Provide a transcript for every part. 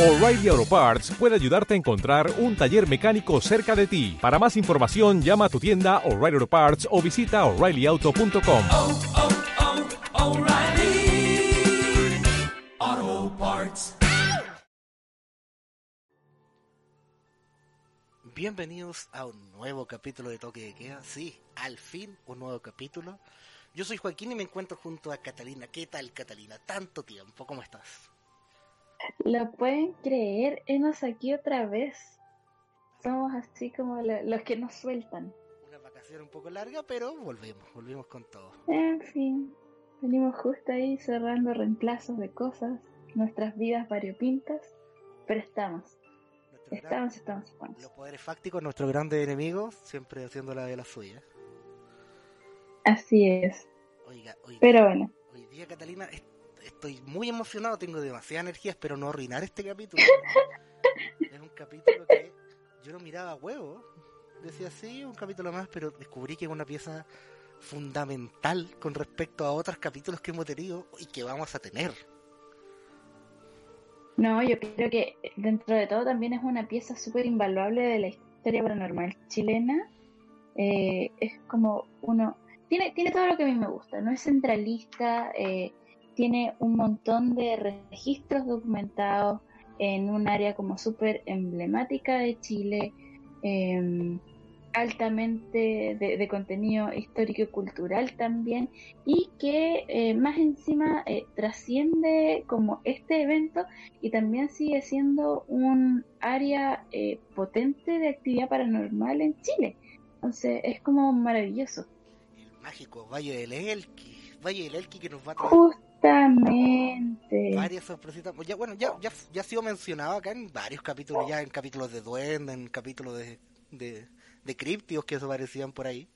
O'Reilly Auto Parts puede ayudarte a encontrar un taller mecánico cerca de ti. Para más información, llama a tu tienda O'Reilly Auto Parts o visita oreillyauto.com. oh, oh, Parts. Bienvenidos a un nuevo capítulo de Toque de Queda. Sí, al fin un nuevo capítulo. Yo soy Joaquín y me encuentro junto a Catalina. ¿Qué tal, Catalina? Tanto tiempo, ¿cómo estás? Lo pueden creer, hemos aquí otra vez. Somos así como lo- los que nos sueltan. Una vacación un poco larga, pero volvemos, volvimos con todo. En fin, venimos justo ahí cerrando reemplazos de cosas, nuestras vidas variopintas, pero estamos, Nuestro gran- estamos, estamos, estamos. los poderes fácticos, nuestros grandes enemigos, siempre haciendo la de la suya. Así es. Oiga, Pero bueno, hoy día, Catalina, estoy muy emocionado, tengo demasiada energía, espero no arruinar este capítulo. es un capítulo que yo lo miraba a huevo. Decía, sí, un capítulo más, pero descubrí que es una pieza fundamental con respecto a otros capítulos que hemos tenido y que vamos a tener. no, yo creo que dentro de todo también es una pieza súper invaluable de la historia paranormal chilena. Eh, es como uno, tiene, tiene todo lo que a mí me gusta, no es centralista, eh, tiene un montón de registros documentados en un área como súper emblemática de Chile, eh, altamente de, de contenido histórico y cultural también, y que eh, más encima eh, trasciende como este evento y también sigue siendo un área eh, potente de actividad paranormal en Chile. Entonces es como maravilloso. El mágico Valle del Elqui. Valle del Elqui que nos va a traer Justamente. varias sorpresitas. Pues Ya, bueno, ya, ya, ya ha sido mencionado acá en varios capítulos, ya en capítulos de Duende, en capítulos de, de, de que aparecían por ahí.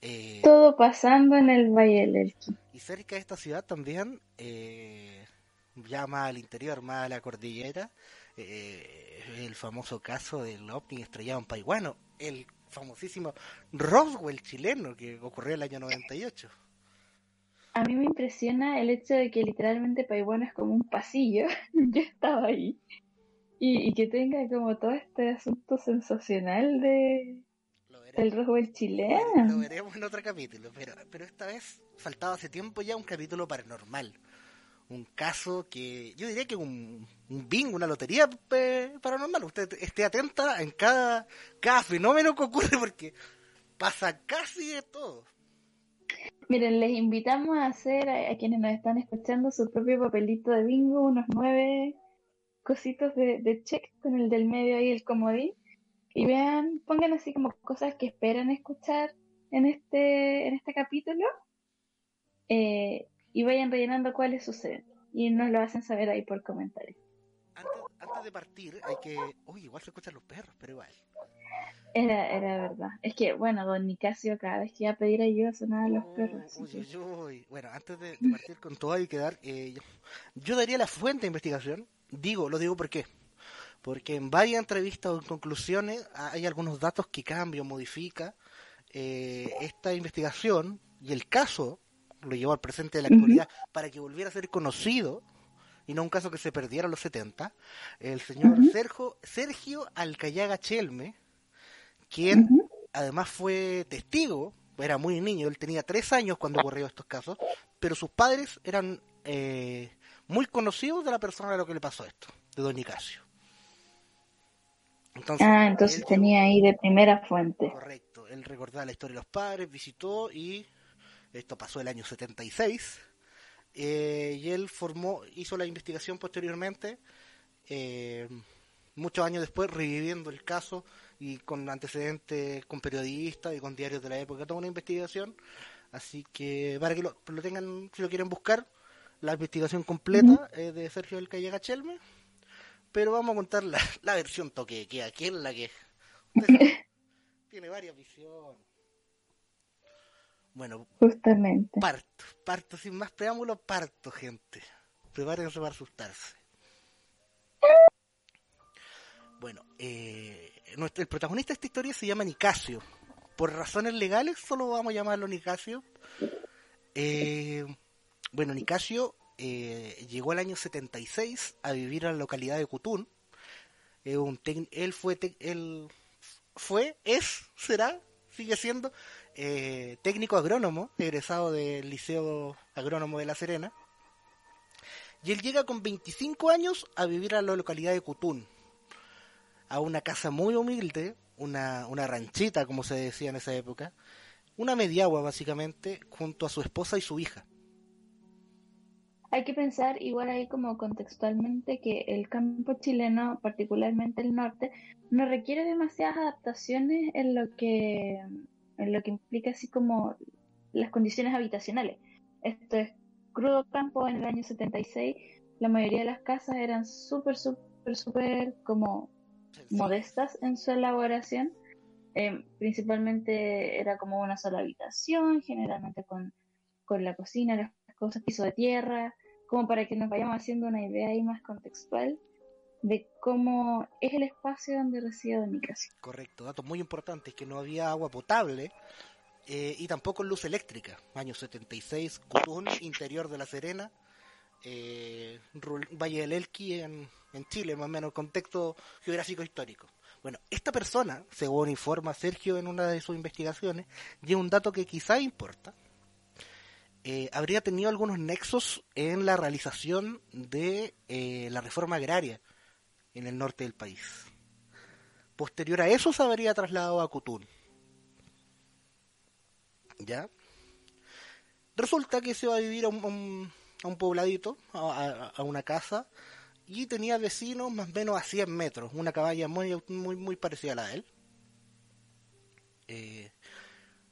Eh, Todo pasando en el Valle del Elqui. y cerca de esta ciudad también, eh, ya más al interior, más a la cordillera, eh, el famoso caso del ovni estrellado en Paiguano, el famosísimo Roswell chileno que ocurrió el año 98. A mí me impresiona el hecho de que literalmente Paiwana es como un pasillo. Yo estaba ahí. Y, y que tenga como todo este asunto sensacional de, Lo veremos. del Roswell Lo chileno. veremos en otro capítulo, pero, pero esta vez faltaba hace tiempo ya un capítulo paranormal. Un caso que yo diría que un, un bingo, una lotería paranormal. Usted esté atenta en cada, cada fenómeno que ocurre porque pasa casi de todo. Miren, les invitamos a hacer a, quienes nos están escuchando su propio papelito de bingo, unos nueve cositos de, de check con el del medio ahí, el comodín, y vean, pongan así como cosas que esperan escuchar en este, en este capítulo, eh, y vayan rellenando cuáles suceden, y nos lo hacen saber ahí por comentarios. Antes, antes de partir hay que... Uy, igual se escuchan los perros, pero igual. Era, era verdad. Es que, bueno, don Nicasio cada vez que iba a pedir ayuda sonaban los Oh, perros. uy, que- uy, uy. Bueno, antes de, de partir con todo hay que dar... eh, yo, yo daría la fuente de investigación. Digo, lo digo por qué. Porque en varias entrevistas o en conclusiones hay algunos datos que cambian, modifica. eh, esta investigación y el caso lo llevó al presente de la actualidad para que volviera a ser conocido y no un caso que se perdiera en los 70. El señor. Sergio, Sergio Alcayaga Chelme, quien además fue testigo, era muy niño, él tenía tres años cuando ocurrió estos casos, pero sus padres eran eh, muy conocidos de la persona a la que le pasó esto, de Don Nicasio. Entonces, Ah, entonces él tenía ahí de primera fuente. Correcto, él recordaba la historia de los padres, visitó y esto pasó el año 76 eh, y él formó, hizo la investigación posteriormente, eh, muchos años después reviviendo el caso y con antecedentes con periodistas y con diarios de la época, toda una investigación, así que para que lo, lo tengan, si lo quieren buscar, la investigación completa eh, de Sergio del Callega Chelme, pero vamos a contar la, la versión toque que es la que tiene varias visiones. Bueno, Justamente. parto, parto, sin más preámbulos, parto, gente. Prepárense para asustarse. Bueno, eh, el protagonista de esta historia se llama Nicasio. Por razones legales solo vamos a llamarlo Nicasio. Eh, bueno, Nicasio eh, llegó el año 76 a vivir a la localidad de Cutún. Él fue, él fue, es, será, sigue siendo eh, técnico agrónomo, egresado del Liceo Agrónomo de La Serena. Y él llega con 25 años a vivir a la localidad de Cutún, a una casa muy humilde, una, una ranchita, como se decía en esa época, una mediagua básicamente, junto a su esposa y su hija. Hay que pensar igual ahí como contextualmente que el campo chileno, particularmente el norte, no requiere demasiadas adaptaciones en lo que en lo que implica así como las condiciones habitacionales. Esto es crudo campo en el año 76, la mayoría de las casas eran súper, súper, súper como modestas en su elaboración. Eh, principalmente era como una sola habitación, generalmente con, con la cocina, las cosas, piso de tierra, como para que nos vayamos haciendo una idea ahí más contextual de cómo es el espacio donde reside Don Nicasio. Correcto, datos muy importantes, que no había agua potable eh, y tampoco luz eléctrica. Año 76, Cutún, interior de La Serena, eh, Rul- Valle del Elqui en, en Chile, más o menos, contexto geográfico histórico. Bueno, esta persona, según informa Sergio en una de sus investigaciones, y un dato que quizá importa, eh, habría tenido algunos nexos en la realización de eh, la reforma agraria en el norte del país. Posterior a eso se habría trasladado a Cutún. ¿Ya? Resulta que se va a vivir a un, a pobladito, a una casa, y tenía vecinos más o menos a 100 metros, una caballa muy, muy, muy parecida a la de él. Eh,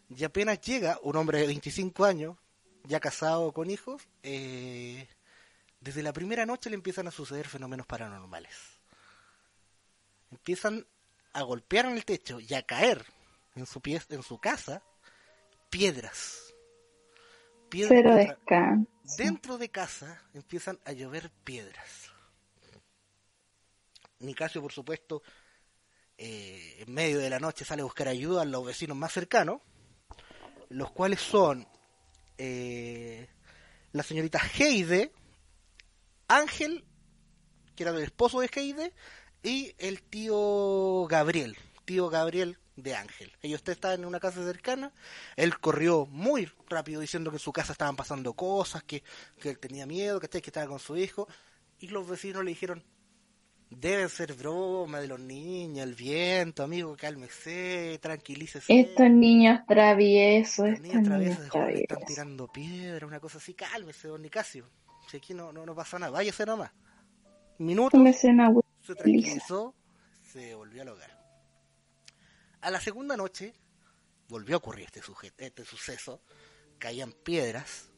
y apenas llega un hombre de 25 años, ya casado con hijos, eh, desde la primera noche le empiezan a suceder fenómenos paranormales empiezan a golpear en el techo y a caer en su pie, en su casa piedras. Piedras descanso. Dentro de casa empiezan a llover piedras. Nicasio, por supuesto, eh, en medio de la noche sale a buscar ayuda a los vecinos más cercanos, los cuales son eh, la señorita Heide, Ángel, que era el esposo de Heide, y el tío Gabriel, tío Gabriel de Ángel. Ellos estaban en una casa cercana, él corrió muy rápido diciendo que en su casa estaban pasando cosas, que, que él tenía miedo, que, que estaba con su hijo, y los vecinos le dijeron, deben ser broma de los niños, el viento, amigo, cálmese, tranquilícese. Estos niños traviesos, estos niños traviesos están tirando piedra, una cosa así, cálmese, don Nicasio. Si aquí no, no, no pasa nada, váyase nomás. Minutos, agüita. se tranquilizó, se volvió al hogar. A la segunda noche volvió a ocurrir este, suje- este suceso, caían piedras,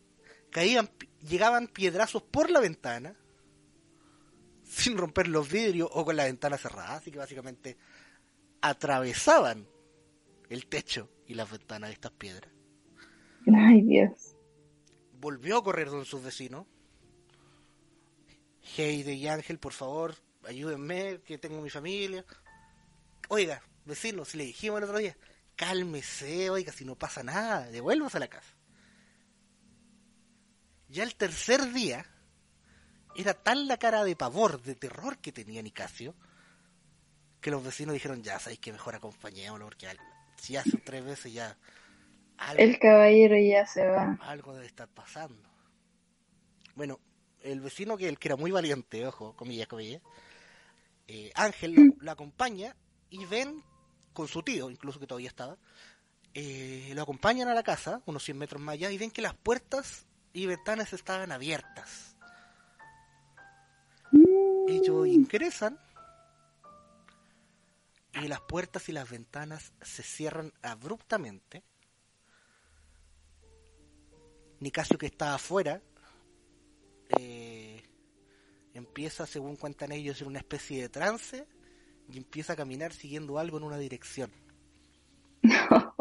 caían, llegaban piedrazos por la ventana, sin romper los vidrios o con la ventana cerrada, así que básicamente atravesaban el techo y las ventanas de estas piedras. Ay, Dios. volvió a correr con sus vecinos. Heide y Ángel, por favor, ayúdenme, que tengo mi familia. Oiga, vecinos, si le dijimos el otro día, cálmese, oiga, si no pasa nada, devuélvase a la casa. Ya el tercer día, era tal la cara de pavor, de terror que tenía Nicasio, que los vecinos dijeron, ya, sabéis que mejor acompañémoslo, porque si hace tres veces ya... algo- El caballero ya se va. algo debe estar pasando. Bueno, el vecino que, el que era muy valiente, ojo, comillas, comillas, eh, Ángel lo, lo acompaña y ven con su tío, incluso que todavía estaba, eh, lo acompañan a la casa, unos 100 metros más allá, y ven que las puertas y ventanas estaban abiertas. Ellos ingresan y las puertas y las ventanas se cierran abruptamente. Nicasio que está afuera eh, empieza, según cuentan ellos, en una especie de trance y empieza a caminar siguiendo algo en una dirección.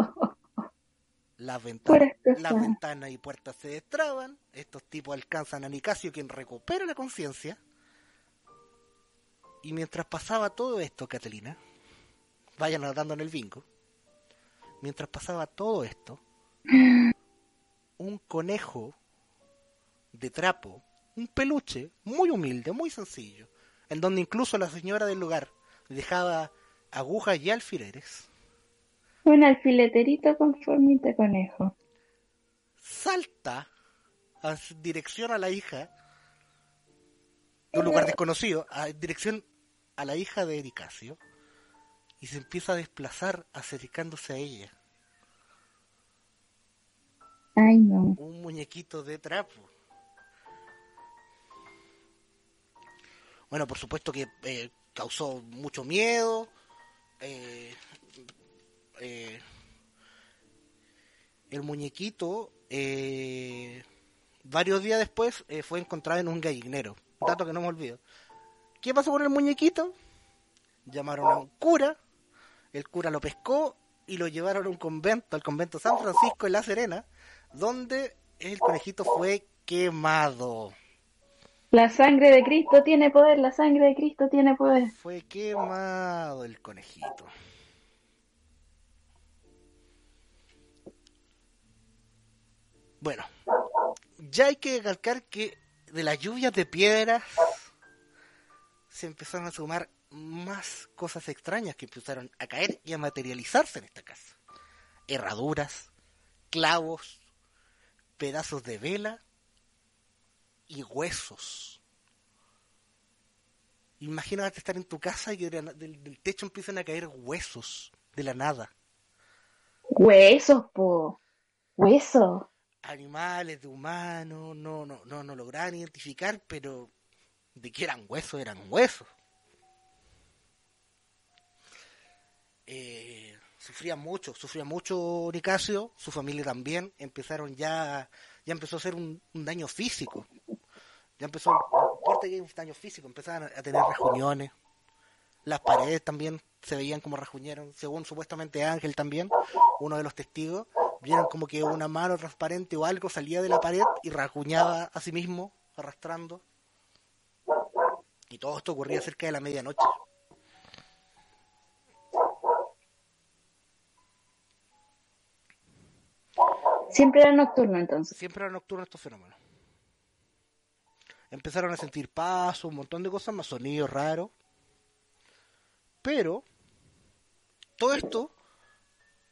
Las ventanas, las ventanas y puertas se destraban, estos tipos alcanzan a Nicasio quien recupera la conciencia. Y mientras pasaba todo esto, Catalina, vayan anotando en el bingo, mientras pasaba todo esto, un conejo de trapo un peluche muy humilde, muy sencillo, en donde incluso la señora del lugar dejaba agujas y alfileres, Un alfileterito con formita de conejo. salta a dirección a la hija de un lugar desconocido, a dirección a la hija de Ericasio, y se empieza a desplazar acercándose a ella. Ay, no. un muñequito de trapo. Bueno, por supuesto que eh, causó mucho miedo. eh, eh, el muñequito, eh, varios días después, eh, fue encontrado en un gallinero. Dato que no me olvido. ¿Qué pasó con el muñequito? Llamaron a un cura. El cura lo pescó y lo llevaron a un convento, al convento San Francisco en La Serena, donde el conejito fue quemado. La sangre de Cristo tiene poder, la sangre de Cristo tiene poder. Fue quemado el conejito. Bueno, ya hay que recalcar que de las lluvias de piedras se empezaron a sumar más cosas extrañas que empezaron a caer y a materializarse en esta casa. Herraduras, clavos, pedazos de vela y huesos. Imagínate estar en tu casa y que del, del techo empiezan a caer huesos de la nada. Huesos, po. Huesos. Animales, de humanos, no, no, no, no lograban identificar, pero de que eran huesos, eran huesos. Eh, sufría mucho, sufría mucho Nicasio, su familia también, empezaron ya, ya empezó a ser un, daño físico. Ya empezó, no importa que un daño físico, empezaban a tener rajuñones. Las paredes también se veían como rajuñeron, según supuestamente Ángel también, uno de los testigos, vieron como que una mano transparente o algo salía de la pared y rajuñaba a sí mismo, arrastrando. Y todo esto ocurría cerca de la medianoche. Siempre era nocturno entonces. Siempre eran nocturnos estos fenómenos. Empezaron a sentir pasos, un montón de cosas más, sonidos raros. Pero todo esto,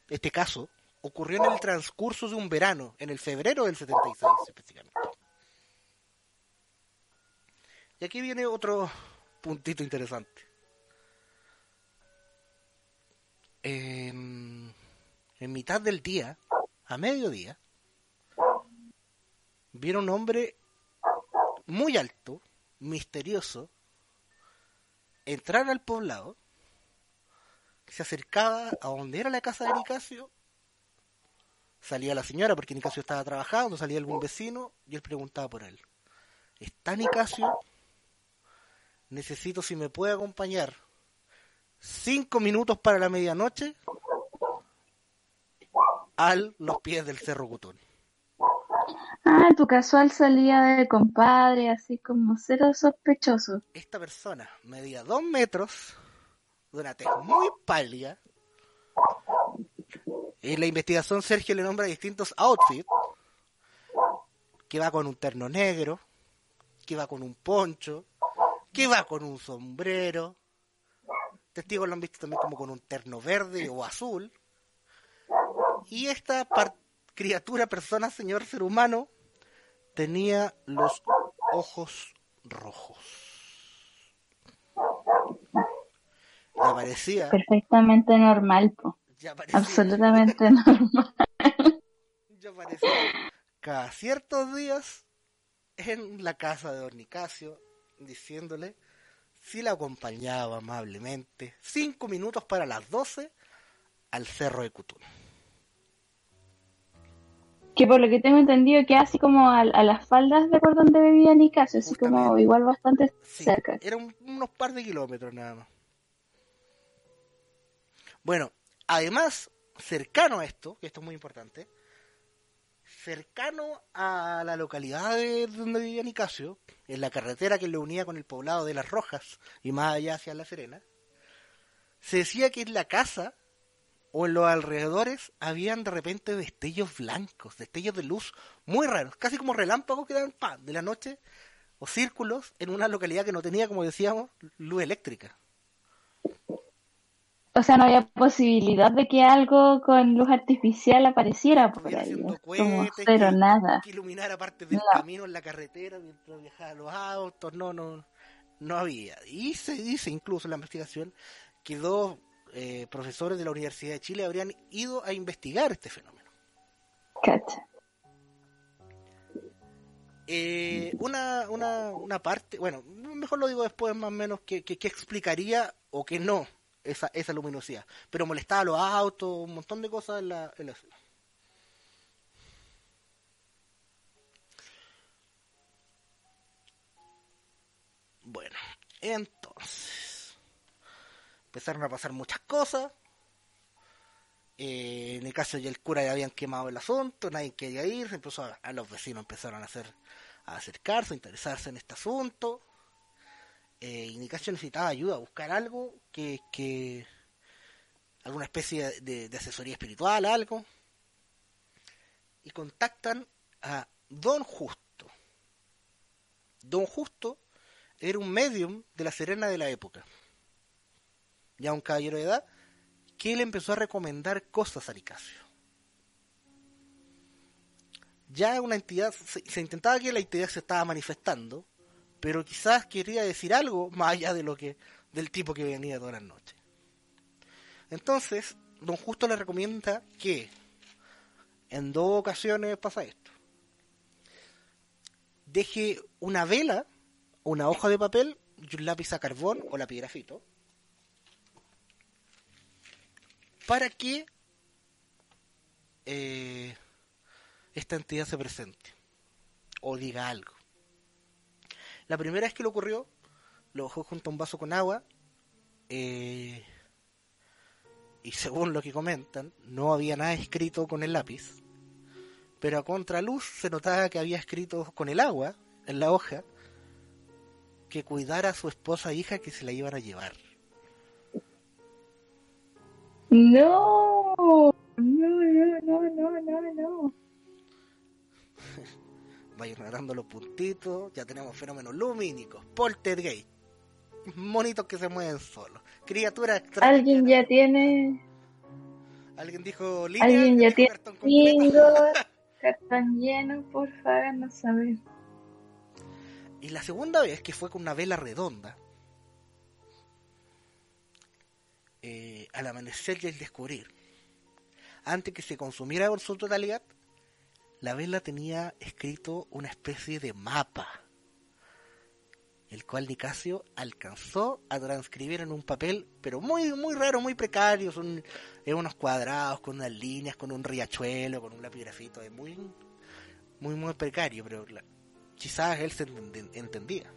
este caso, ocurrió en el transcurso de un verano, en el febrero del 76 específicamente. Y aquí viene otro puntito interesante. En, en mitad del día, a mediodía, vieron un hombre muy alto, misterioso, entrar al poblado, se acercaba a donde era la casa de Nicasio, salía la señora porque Nicasio estaba trabajando, salía algún vecino y él preguntaba por él. ¿Está Nicasio? Necesito si me puede acompañar cinco minutos para la medianoche a los pies del Cerro Cutón. Ah, tu casual salía de compadre, así como cero sospechoso. esta persona medía dos metros, de una tez muy pálida. En la investigación Sergio le nombra distintos outfits, que va con un terno negro, que va con un poncho, que va con un sombrero. Testigos lo han visto también como con un terno verde o azul. Y esta criatura, persona, señor, ser humano, tenía los ojos rojos. Ya parecía, Perfectamente normal, po. ya parecía, Absolutamente normal. ya parecía cada ciertos días en la casa de Don Nicasio, diciéndole si la acompañaba amablemente, cinco minutos para las doce, al cerro de Cutún. Que por lo que tengo entendido que así como a, a las faldas de por donde vivía Nicasio, así como igual bastante Sí, cerca. eran unos par de kilómetros nada más. Bueno, además, cercano a esto, que esto es muy importante, cercano a la localidad de donde vivía Nicasio, en la carretera que le unía con el poblado de Las Rojas y más allá hacia La Serena, se decía que en la casa o en los alrededores habían de repente destellos blancos, destellos de luz muy raros, casi como relámpagos que dan pan de la noche, o círculos en una localidad que no tenía, como decíamos, luz eléctrica. O sea, no había posibilidad de que algo con luz artificial apareciera por ahí. como cero que- nada. que iluminara parte del No. camino en la carretera mientras viajaban los autos, no, no, no había. Y se dice incluso en la investigación que dos eh, profesores de la Universidad de Chile habrían ido a investigar este fenómeno. Cacha. Eh, una, una, una parte, bueno, mejor lo digo después más o menos, que, que, que explicaría o que no esa, esa luminosidad. Pero molestaba a los autos, un montón de cosas en la, en la. Bueno, entonces empezaron a pasar muchas cosas. Eh, en el caso y el cura ya habían quemado el asunto, nadie quería ir, empezó a, a los vecinos empezaron a hacer a acercarse, a interesarse en este asunto. Eh, y necesitaba ayuda, buscar algo que, que alguna especie de, asesoría espiritual, algo. Y contactan a Don Justo. Don Justo era un medium de la Serena de la época. Ya un caballero de edad, que le empezó a recomendar cosas a Nicasio. Ya una entidad, se intentaba que la entidad se estaba manifestando, pero quizás quería decir algo más allá de lo que del tipo que venía todas las noches. Entonces, don Justo le recomienda que en dos ocasiones pasa esto. Deje una vela, una hoja de papel y un lápiz a carbón o lápiz grafito para que eh, esta entidad se presente o diga algo. La primera vez que lo ocurrió, lo dejó junto a un vaso con agua eh, y según lo que comentan, no había nada escrito con el lápiz, pero a contraluz se notaba que había escrito con el agua en la hoja que cuidara a su esposa e hija que se la iban a llevar. No, no, no, no, no, no, no. Vayan notando los puntitos, ya tenemos fenómenos lumínicos, poltergeist, monitos que se mueven solos, criaturas extrañas. Alguien ya tiene, Alguien dijo línea, alguien ya tiene cartón bingo, cartón lleno, por favor, háganos saber. Y la segunda vez que fue con una vela redonda, eh, al amanecer y al descubrir, antes que se consumiera por su totalidad, la vela tenía escrito una especie de mapa, el cual Nicasio alcanzó a transcribir en un papel, pero muy, muy raro, muy precario, son eh, unos cuadrados con unas líneas, con un riachuelo, con un lápiz grafito, es muy, muy, muy precario, pero quizás él se enten- entendía.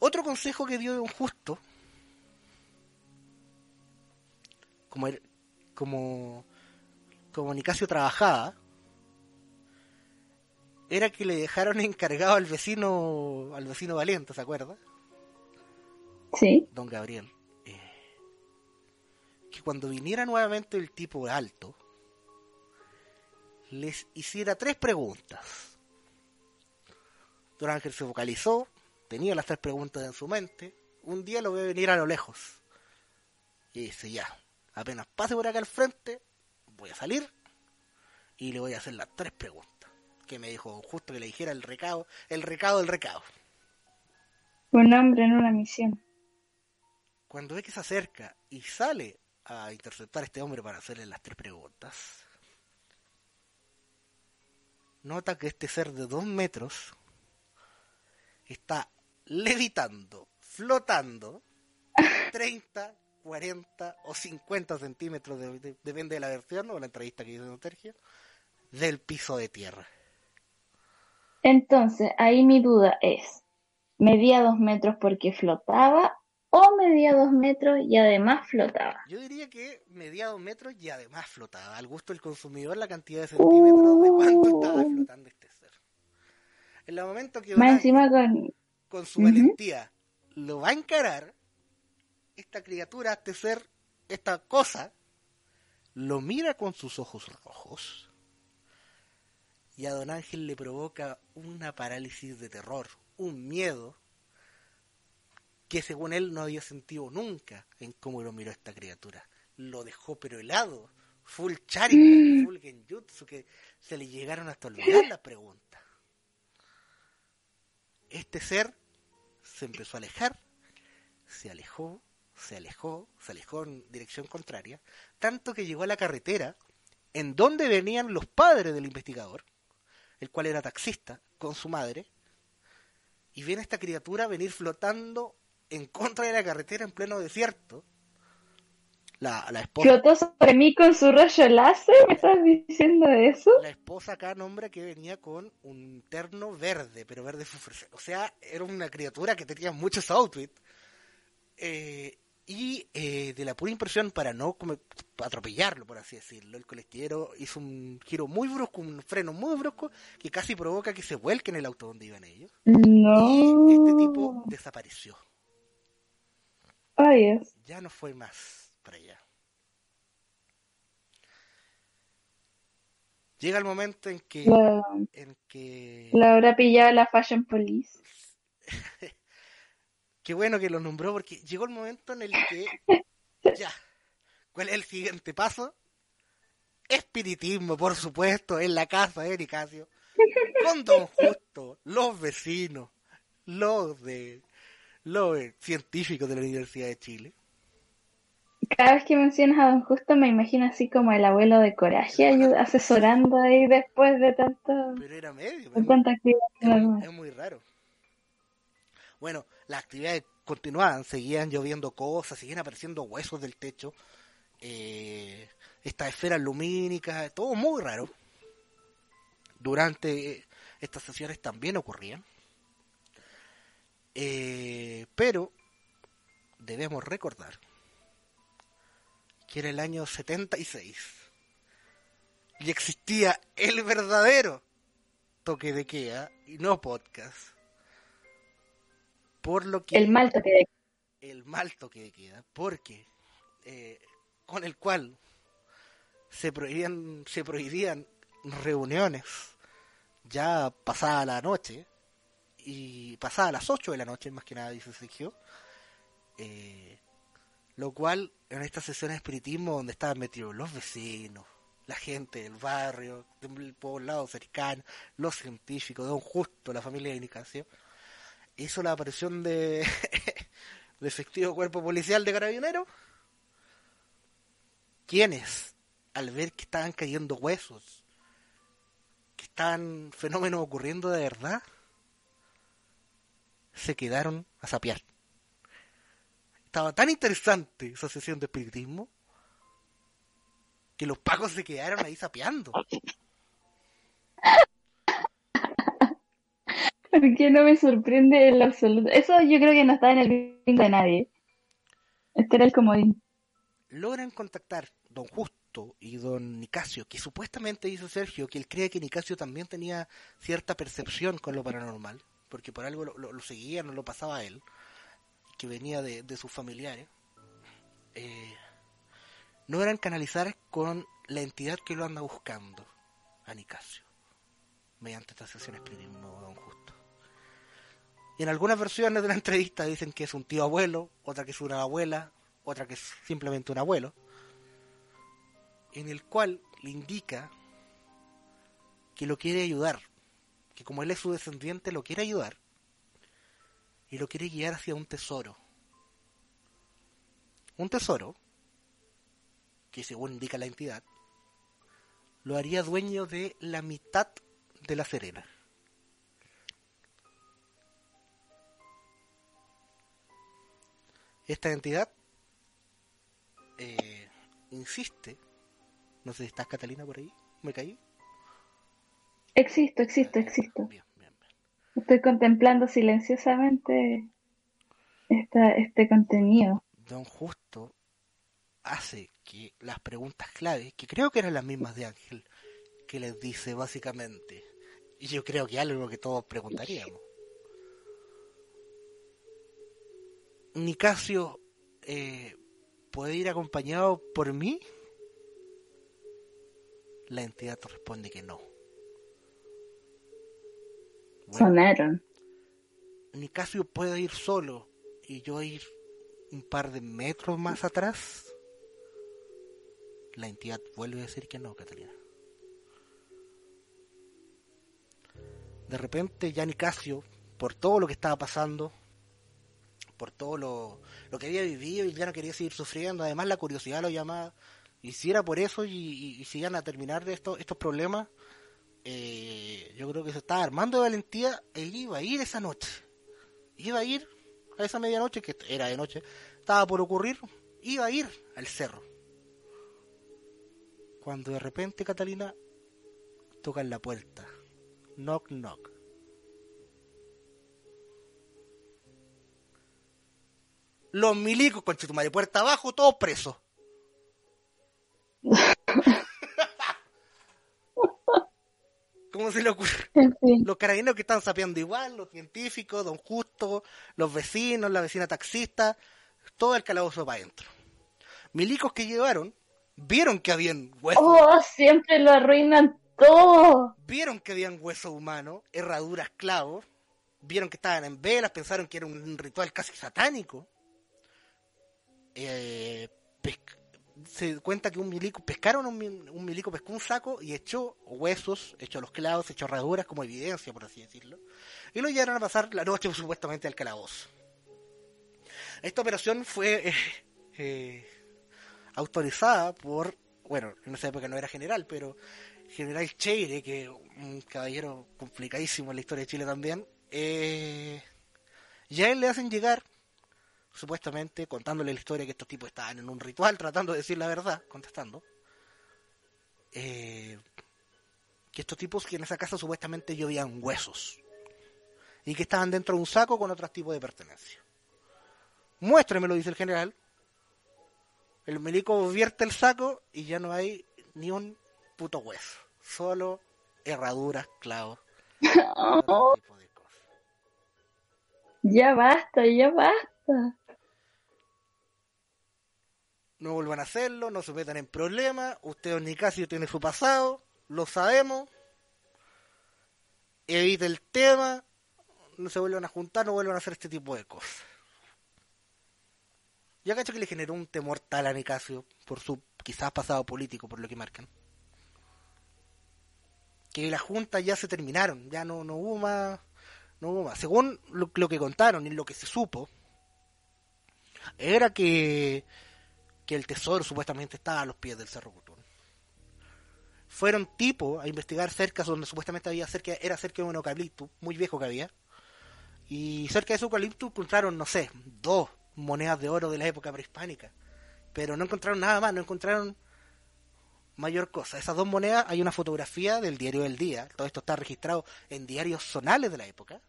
Otro consejo que dio Don Justo, como, er- como, como Nicasio trabajaba, era que le dejaron encargado al vecino, al vecino valiente, ¿se acuerda? Sí, Don Gabriel. eh, que cuando viniera nuevamente el tipo alto, les hiciera tres preguntas. Don Ángel se focalizó, tenía las tres preguntas en su mente. Un día lo ve venir a lo lejos. Y dice, ya, apenas pase por acá al frente, voy a salir y le voy a hacer las tres preguntas. Que me dijo justo que le dijera el recado, el recado del recado. un hombre en una misión. Cuando ve que se acerca y sale a interceptar a este hombre para hacerle las tres preguntas, nota que este ser de dos metros está levitando, flotando 30, 40 o 50 centímetros, de- de- depende de la versión o la entrevista que hizo Sergio, del piso de tierra. Entonces, ahí mi duda es, ¿medía dos metros porque flotaba o medía dos metros y además flotaba? Yo diría que medía dos metros y además flotaba. Al gusto del consumidor la cantidad de centímetros de cuánto estaba Uh. flotando este ser. En el momento que Más encima con... con su valentía lo va a encarar, esta criatura, este ser, esta cosa, lo mira con sus ojos rojos y a don Ángel le provoca una parálisis de terror, un miedo que según él no había sentido nunca en cómo lo miró esta criatura. Lo dejó pero helado, full Sharingan, full Genjutsu, que se le llegaron hasta olvidar las preguntas. Este ser se empezó a alejar, se alejó, se alejó, se alejó en dirección contraria, tanto que llegó a la carretera en donde venían los padres del investigador, el cual era taxista, con su madre, y viene esta criatura venir flotando en contra de la carretera en pleno desierto. La, la esposa, Flotó sobre mí con su rayo láser, ¿me estás diciendo eso? la esposa acá nombra que venía con un terno verde, pero verde fosforescente. O sea, era una criatura que tenía muchos outfits. Eh, y eh, de la pura impresión, para no come- atropellarlo, por así decirlo, el colectivero hizo un giro muy brusco, un freno muy brusco, que casi provoca que se vuelque en el auto donde iban ellos. No. Y este tipo desapareció. Ay, Dios. Ya no fue más para allá. Llega el momento en que, La, en que la habrá pillado la Fashion Police. Qué bueno que lo nombró porque llegó el momento en el que ya. ¿Cuál es el siguiente paso? Espiritismo, por supuesto, en la casa de Nicasio. Con Don Justo, los vecinos, los de los eh, científicos de la Universidad de Chile. Cada vez que mencionas a Don Justo me imagino así como el abuelo de Coraje asesorando ahí después de tanto, Pero era medio. Es, normal. es muy raro. Bueno, las actividades continuaban, seguían lloviendo cosas, seguían apareciendo huesos del techo, eh, estas esferas lumínicas, todo muy raro. Durante estas sesiones también ocurrían. Eh, pero debemos recordar que era el año 76 y existía el verdadero toque de queda y no podcast. Por lo que El mal toque de el mal toque de queda, porque eh, con el cual se prohibían, se prohibían reuniones ya pasada la noche y pasada las 8 de la noche, más que nada, dice Sergio. Eh, lo cual en estas sesiones de espiritismo donde estaban metidos los vecinos, la gente del barrio, del poblado cercano, los científicos, Don Justo, la familia de Nicasio, hizo la aparición de, efectivo cuerpo policial de carabineros, quienes, al ver que estaban cayendo huesos, que estaban fenómenos ocurriendo de verdad, se quedaron a sapear. Estaba tan interesante esa sesión de espiritismo que los pacos se quedaron ahí sapeando. Porque no me sorprende en lo absoluto. Eso yo creo que no está en el bingo de nadie. Este era el comodín. logran contactar don Justo y don Nicasio, que supuestamente dice Sergio que él cree que Nicasio también tenía cierta percepción con lo paranormal, porque por algo lo, seguía, no lo pasaba a él, que venía de, sus familiares. Eh, logran canalizar con la entidad que lo anda buscando a Nicasio, mediante esta sesión espiritismo don Justo. Y en algunas versiones de la entrevista dicen que es un tío abuelo, otra que es una abuela, otra que es simplemente un abuelo, en el cual le indica que lo quiere ayudar, que como él es su descendiente lo quiere ayudar y lo quiere guiar hacia un tesoro. Un tesoro que según indica la entidad lo haría dueño de la mitad de la Serena. Esta entidad eh, insiste. No sé si estás Catalina por ahí. ¿Me caí? Existo, existo, existo. Bien, bien, bien. Estoy contemplando silenciosamente esta, este contenido. Don Justo hace que las preguntas claves, que creo que eran las mismas de Ángel, que les dice básicamente, y yo creo que algo que todos preguntaríamos. Nicasio eh, puede ir acompañado por mí. La entidad responde que no. Bueno, Sonaron. Nicasio puede ir solo y yo ir un par de metros más atrás. La entidad vuelve a decir que no, Catalina. De repente ya Nicasio, por todo lo que estaba pasando, por todo lo, lo que había vivido y ya no quería seguir sufriendo, además la curiosidad lo llamaba, y si era por eso y, y, si a terminar de estos, estos problemas, eh, yo creo que se estaba armando de valentía e iba a ir esa noche. Iba a ir a esa medianoche, que era de noche, estaba por ocurrir, iba a ir al cerro. Cuando de repente Catalina toca en la puerta. Knock, knock. Los milicos con de puerta abajo, todos presos. ¿Cómo se le ocurre? Los carabineros que están sapeando igual, los científicos, don Justo, los vecinos, la vecina taxista, todo el calabozo para adentro. Milicos que llegaron, vieron que habían huesos, Oh, siempre lo arruinan todo. vieron que habían huesos humanos, herraduras, clavos, vieron que estaban en velas, pensaron que era un ritual casi satánico. Eh, se cuenta que un milico, pescaron un, mi- un milico, pescó un saco y echó huesos, echó los clavos, echó herraduras como evidencia, por así decirlo. Y lo llevaron a pasar la noche supuestamente al calabozo. Esta operación fue eh, eh, autorizada por, bueno, en esa época no era general, pero general Cheire, que un caballero complicadísimo en la historia de Chile también, eh, ya a él le hacen llegar, supuestamente, contándole la historia que estos tipos estaban en un ritual, tratando de decir la verdad, contestando, eh, que estos tipos que en esa casa supuestamente llovían huesos y que estaban dentro de un saco con otros tipos de pertenencia. Muéstremelo, dice el general. El milico vierte el saco y ya no hay ni un puto hueso. Solo herraduras, clavos. Oh, otro tipo de cosas. ya basta, ya basta. No vuelvan a hacerlo, no se metan en problemas. Usted, Nicasio, tiene su pasado, lo sabemos. Evite el tema, no se vuelvan a juntar, no vuelvan a hacer este tipo de cosas. Ya cacho que le generó un temor tal a Nicasio por su quizás pasado político, por lo que marcan. Que las juntas ya se terminaron, ya no, no hubo más. No hubo más. Según lo que contaron y lo que se supo, era que que el tesoro supuestamente estaba a los pies del Cerro Cutún. Fueron tipos a investigar cerca donde supuestamente había cerca, era cerca de un eucalipto, muy viejo que había. Y cerca de ese eucalipto encontraron, no sé, dos monedas de oro de la época prehispánica. Pero no encontraron nada más, no encontraron mayor cosa. Esas dos monedas hay una fotografía del diario del día. Todo esto está registrado en diarios zonales de la época.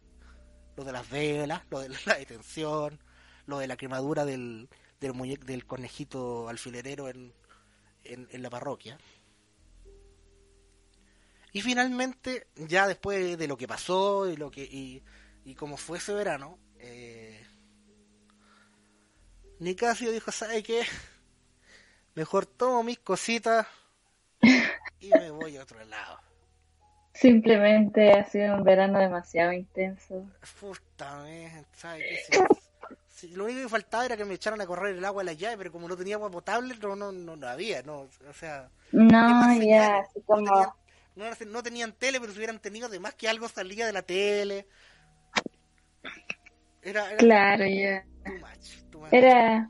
Lo de las velas, lo de la detención, lo de la quemadura del, del, muñe- del conejito alfilerero en, en, en la parroquia. Y finalmente, ya después de lo que pasó y lo que y, y como fue ese verano, eh, Nicasio dijo, ¿sabe qué? Mejor tomo mis cositas y me voy a otro lado. Simplemente ha sido un verano demasiado intenso. ¿sabe qué? Lo único que faltaba era que me echaran a correr el agua de la llave, pero como no tenía agua potable, no, no, no, no había, no, o sea, No, ya, así no, como... tenían, no, tenían tele, pero si hubieran tenido, además que algo salía de la tele. Era, era Claro, ya. Era...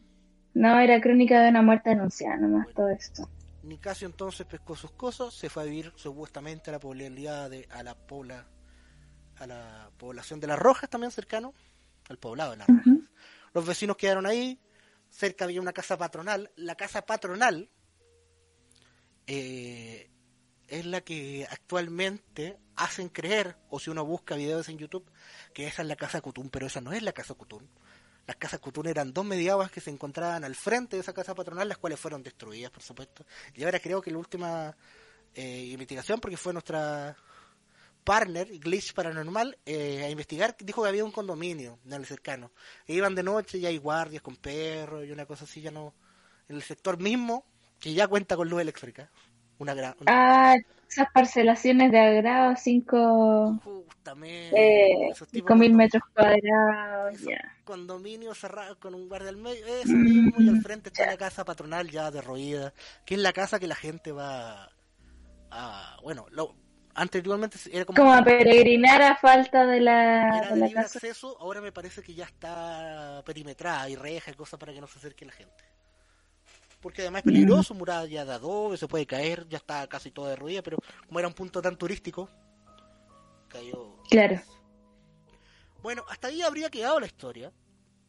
No, era crónica de una muerte anunciada, nomás todo esto. Nicasio entonces pescó sus cosas, se fue a vivir supuestamente a la población de, a la pobla, a la población de las Rojas también cercano, al poblado de las Rojas. Los vecinos quedaron ahí, cerca había una casa patronal. La casa patronal eh, es la que actualmente hacen creer, o si uno busca videos en YouTube, que esa es la casa Cutún, pero esa no es la casa Cutún. Las casas Cutún eran dos mediaguas que se encontraban al frente de esa casa patronal, las cuales fueron destruidas, por supuesto. Y ahora creo que la última eh, investigación, porque fue nuestra partner, Glitch Paranormal, eh, a investigar, dijo que había un condominio en el cercano. E iban de noche y hay guardias con perros y una cosa así, ya no. En el sector mismo, que ya cuenta con luz eléctrica, Una gran. Ah, esas parcelaciones de agrado, 5 Justamente. eh, cinco mil metros cuadrados, ya. condominios cerrados con un guardia al medio, eso mismo, y al frente está la casa patronal ya derruida, que es la casa que la gente va a. Bueno, lo, anteriormente era como. Como a peregrinar a falta de la, era de de la libre casa. acceso, ahora me parece que ya está perimetrada y reja y cosas para que no se acerque la gente. Porque además es peligroso, muralla de adobe, se puede caer, ya está casi todo derruida, pero como era un punto tan turístico, cayó. Claro. Bueno, hasta ahí habría quedado la historia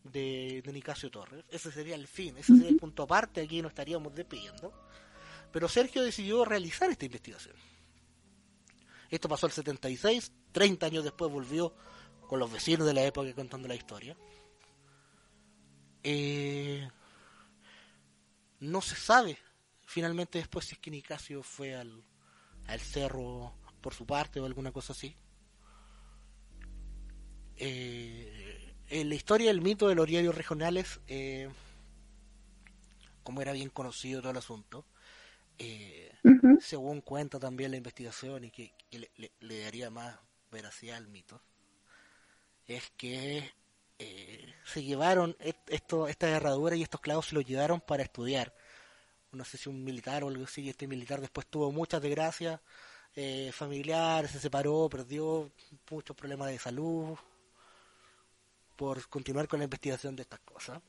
de, de Nicasio Torres. Ese sería el fin, ese sería el punto aparte, aquí nos estaríamos despidiendo. Pero Sergio decidió realizar esta investigación. Esto pasó el 76, 30 años después volvió con los vecinos de la época contando la historia. Eh, no se sabe finalmente después si es que Nicasio fue al, al cerro por su parte o alguna cosa así. Eh, en la historia del mito de los diarios regionales, eh, como era bien conocido todo el asunto, eh, según cuenta también la investigación y que, que le, le- le daría más veracidad al mito, es que eh, se llevaron est- esto, esta herradura y estos clavos se los llevaron para estudiar. No sé si un militar o algo así, y este militar después tuvo muchas desgracias eh, familiares, se separó, perdió muchos problemas de salud por continuar con la investigación de estas cosas.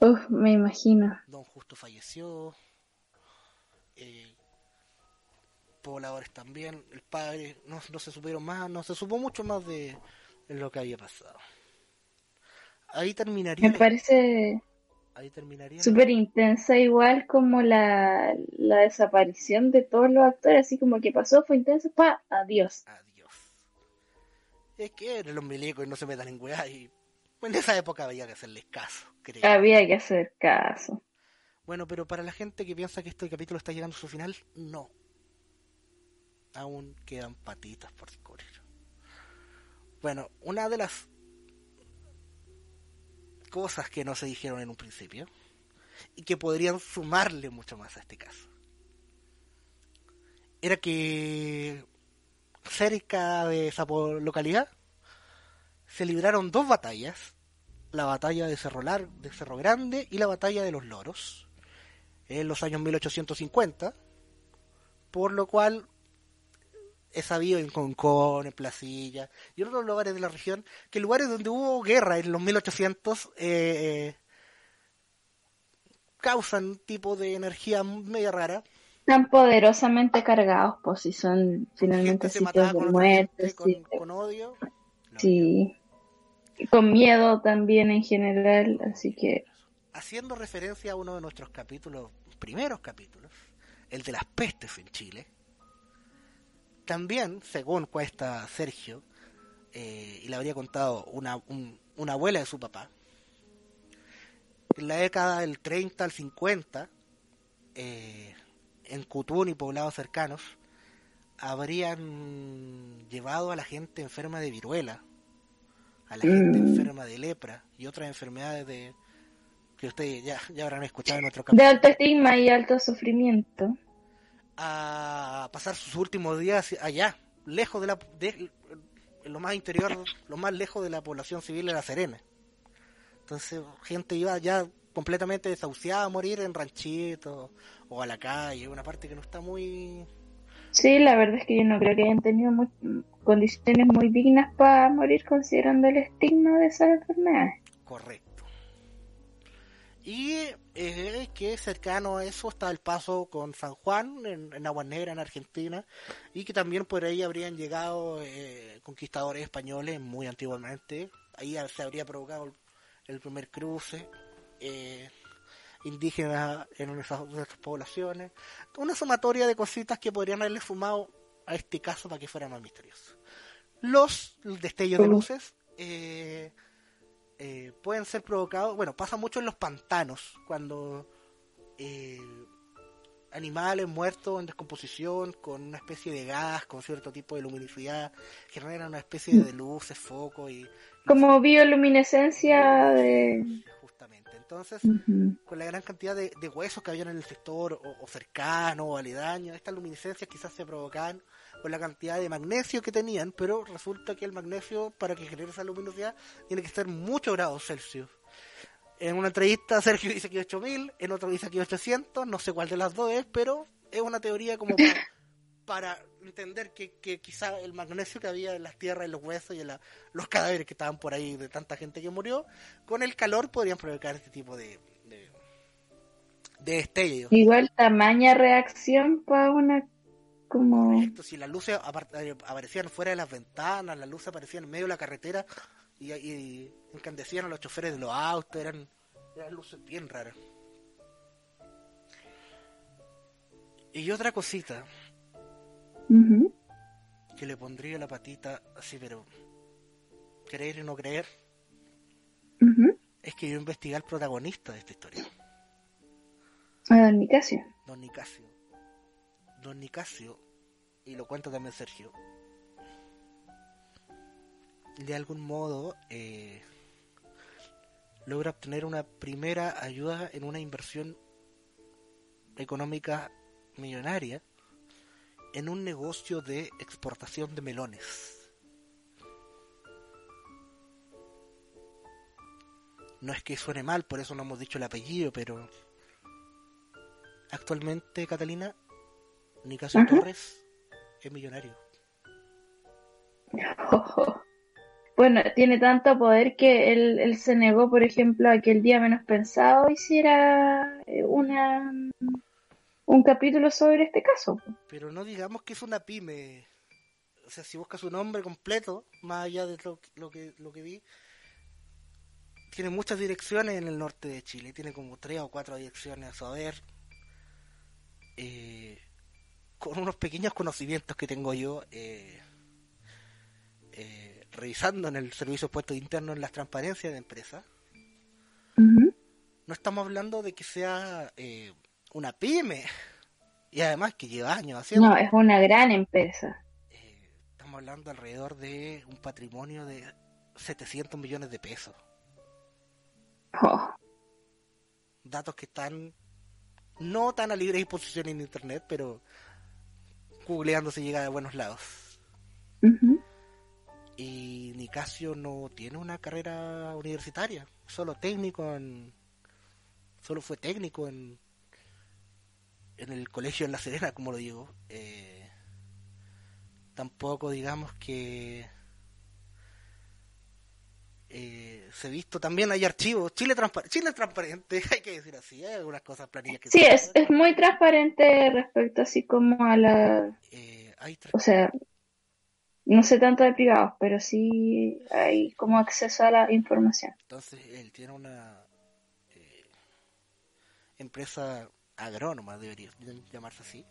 Uf, me imagino. Don Justo falleció. Eh, pobladores también. El padre, no, no se supieron más, no se supo mucho más de, de lo que había pasado. Ahí terminaría. Me parece Ahí terminaría. súper intensa, igual como la, la desaparición de todos los actores, así como que pasó, fue intenso, pa, adiós. Adiós. Es que eran los milicos y no se metan en weá y. En esa época había que hacerles caso, creo. Había que hacer caso. Bueno, pero para la gente que piensa que este capítulo está llegando a su final, no. Aún quedan patitas por descubrir. Bueno, una de las cosas que no se dijeron en un principio y que podrían sumarle mucho más a este caso era que cerca de esa localidad se libraron dos batallas, la batalla de Cerro, Lar- de Cerro Grande y la batalla de los Loros, en los años 1850, por lo cual he sabido en Concón, en Placilla y en otros lugares de la región que lugares donde hubo guerra en los 1800 eh, causan un tipo de energía media rara. Tan poderosamente cargados, pues si son finalmente sitios de muerte, con, sí, con odio. No, sí. Con miedo también en general, así que haciendo referencia a uno de nuestros capítulos, primeros capítulos, el de las pestes en Chile, también, según cuesta Sergio, eh, y le habría contado una, un- una abuela de su papá, en la década del 30 al 50, eh, en Cutún y poblados cercanos, habrían llevado a la gente enferma de viruela, a la gente Mm. enferma de lepra y otras enfermedades de que ustedes ya, ya habrán escuchado en otro de alto estigma y alto sufrimiento. a pasar sus últimos días allá, lejos de la de, lo más interior, lo más lejos de la población civil de La Serena. Entonces, gente iba ya completamente desahuciada a morir en ranchitos o a la calle, una parte que no está muy Sí, la verdad es que yo no creo que hayan tenido condiciones muy dignas para morir considerando el estigma de esas enfermedades. correcto. Y eh, que cercano a eso está el paso con San Juan, en, en Aguas Negras, en Argentina, y que también por ahí habrían llegado eh, conquistadores españoles muy antiguamente. Ahí se habría provocado el, primer cruce. eh, indígenas en esas poblaciones. Una sumatoria de cositas que podrían haberle sumado a este caso para que fuera más misterioso. Los destellos de luces eh, eh, pueden ser provocados, bueno, pasa mucho en los pantanos, cuando eh, animales muertos en descomposición, con una especie de gas, con cierto tipo de luminosidad, generan una especie de luces, foco y... Como bioluminescencia de... Justamente. Entonces, con la gran cantidad de, de huesos que habían en el sector o, o cercano o aledaño, estas luminiscencias quizás se provocaban por la cantidad de magnesio que tenían, pero resulta que el magnesio para que genere esa luminosidad tiene que estar muchos grados Celsius. En una entrevista Sergio dice que 8000, en otro dice que 800, no sé cuál de las dos es, pero es una teoría como pa- para, entender que, que quizá el magnesio que había en las tierras, en los huesos y en la- los cadáveres que estaban por ahí de tanta gente que murió, con el calor podrían provocar este tipo de, de, de destellos. Igual tamaña reacción para una como si las luces eh, aparecían fuera de las ventanas, las luces aparecían en medio de la carretera y, y encandecían a los choferes de los autos, eran, eran luces bien raras. Y otra cosita que le pondría la patita así, pero creer y no creer, es que yo investigué al protagonista de esta historia, A don Nicasio. don Nicasio. Don Nicasio, y lo cuenta también Sergio, de algún modo eh, logra obtener una primera ayuda en una inversión económica millonaria en un negocio de exportación de melones. No es que suene mal, por eso no hemos dicho el apellido, pero actualmente Catalina Nicasio Ajá. Torres es millonario. Bueno, tiene tanto poder que él, él se negó, por ejemplo, a que el día menos pensado hiciera eh, una un capítulo sobre este caso. Pero no digamos que es una pyme. O sea, si buscas su nombre completo, más allá de lo, lo que, lo que vi, tiene muchas direcciones en el norte de Chile. Tiene como tres o cuatro direcciones a saber. Eh, con unos pequeños conocimientos que tengo yo, eh, eh, revisando en el servicio de puestos internos en las transparencias de empresas, no estamos hablando de que sea eh, una pyme. Y además que lleva años haciendo. No, es una gran empresa. Eh, estamos hablando alrededor de un patrimonio de 700 millones de pesos. Oh, Datos que están no tan a libre disposición en internet, pero googleando se llega de buenos lados. Y Nicasio no tiene una carrera universitaria, solo técnico en. Solo fue técnico en. En el colegio en La Serena, como lo digo. Eh, tampoco digamos que. Eh, se ha visto también hay archivos Chile, Chile es transparente hay que decir así hay algunas cosas planillas que Sí, se- es, es muy transparente respecto así como a la... Eh, hay O sea, no sé tanto de privados, pero sí hay como acceso a la información. Entonces él tiene una eh, empresa agrónoma, debería llamarse así,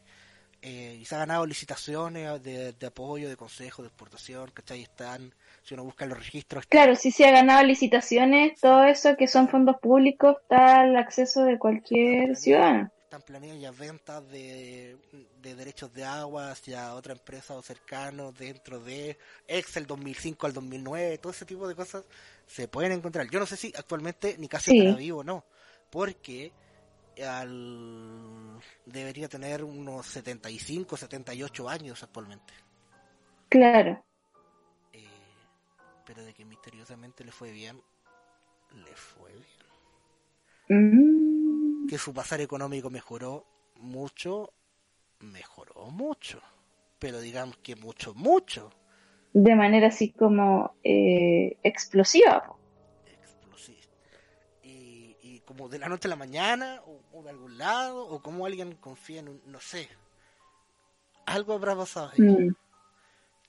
eh, y se ha ganado licitaciones de, de apoyo, de consejo, de exportación, ¿cachai? Están, si uno busca los registros, Claro, sí se ha ganado licitaciones, todo eso que son fondos públicos está al acceso de cualquier ciudadano. están planeadas ya ventas de, de derechos de agua hacia otra empresa o cercano dentro de Excel 2005 al 2009, todo ese tipo de cosas se pueden encontrar. Yo no sé si actualmente ni casi Sí. estará vivo o no, porque al... debería tener unos 75, 78 años actualmente. Claro. Pero de que misteriosamente le fue bien, le fue bien. Mm, que su pasar económico mejoró mucho, mejoró mucho. Pero digamos que mucho, mucho. de manera así como eh, explosiva. po. Explosivo. Y, y como de la noche a la mañana, o, o de algún lado, o como alguien confía en un, no sé. Algo habrá pasado ahí. Mm,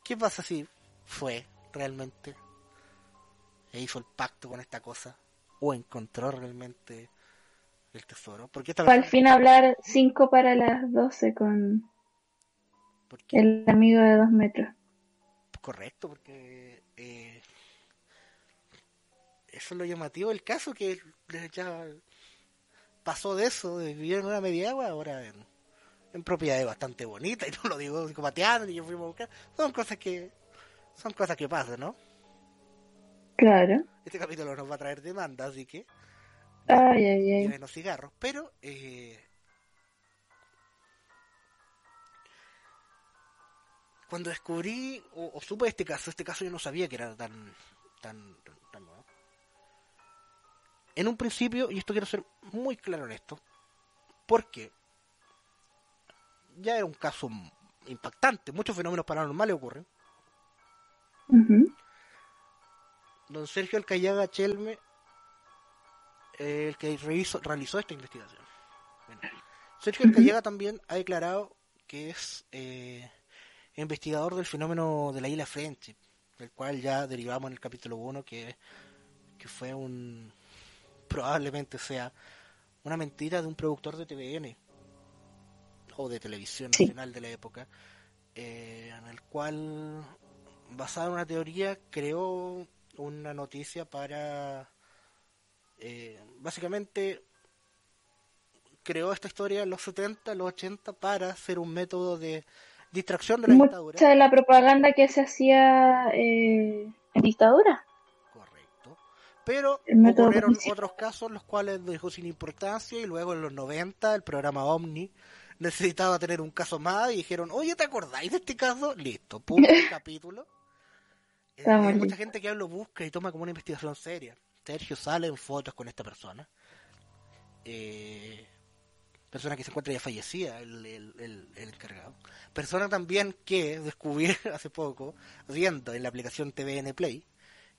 ¿Qué pasa si fue realmente? E hizo el pacto con esta cosa. O encontró realmente el tesoro. Porque esta al fin hablar 5 para las 12 con el amigo de dos metros. correcto, porque eh, eso es lo llamativo del caso, que ya pasó de eso, de vivir en una media agua, ahora en, en propiedades bastante bonitas, y no lo digo psicopateando, ni yo fuimos a buscar, son cosas que son cosas que pasan, ¿no? Claro. Este capítulo nos va a traer demanda, así que Ay, ay, ay. menos cigarros, pero eh, cuando descubrí o, o supe este caso, este caso yo no sabía que era tan tan, tan, tan nuevo. En un principio, y esto quiero ser muy claro en esto, porque ya era un caso impactante, muchos fenómenos paranormales ocurren. Ujú. Don Sergio Alcayaga Chelme, eh, el que rehizo- realizó esta investigación. Bueno, Sergio Alcayaga también ha declarado que es eh, investigador del fenómeno de la isla Friendship, del cual ya derivamos en el capítulo 1, que, que fue un. probablemente sea una mentira de un productor de TVN o de televisión Sí. nacional de la época, eh, en el cual, basado en una teoría, creó una noticia para. eh, básicamente creó esta historia en los 70, los 80 para hacer un método de distracción de la dictadura. Mucha de la propaganda que se hacía eh, en dictadura. Correcto. Pero ocurrieron otros casos los cuales dejó sin importancia y luego en los 90 el programa Omni necesitaba tener un caso más y dijeron, oye, ¿te acordáis de este caso? Listo, punto, capítulo. Eh, hay mucha listos. gente que lo busca y toma como una investigación seria. Sergio sale en fotos con esta persona. Eh, persona que se encuentra ya fallecida, el, el- el- el encargado. Persona también que descubrí hace poco, viendo en la aplicación TVN Play,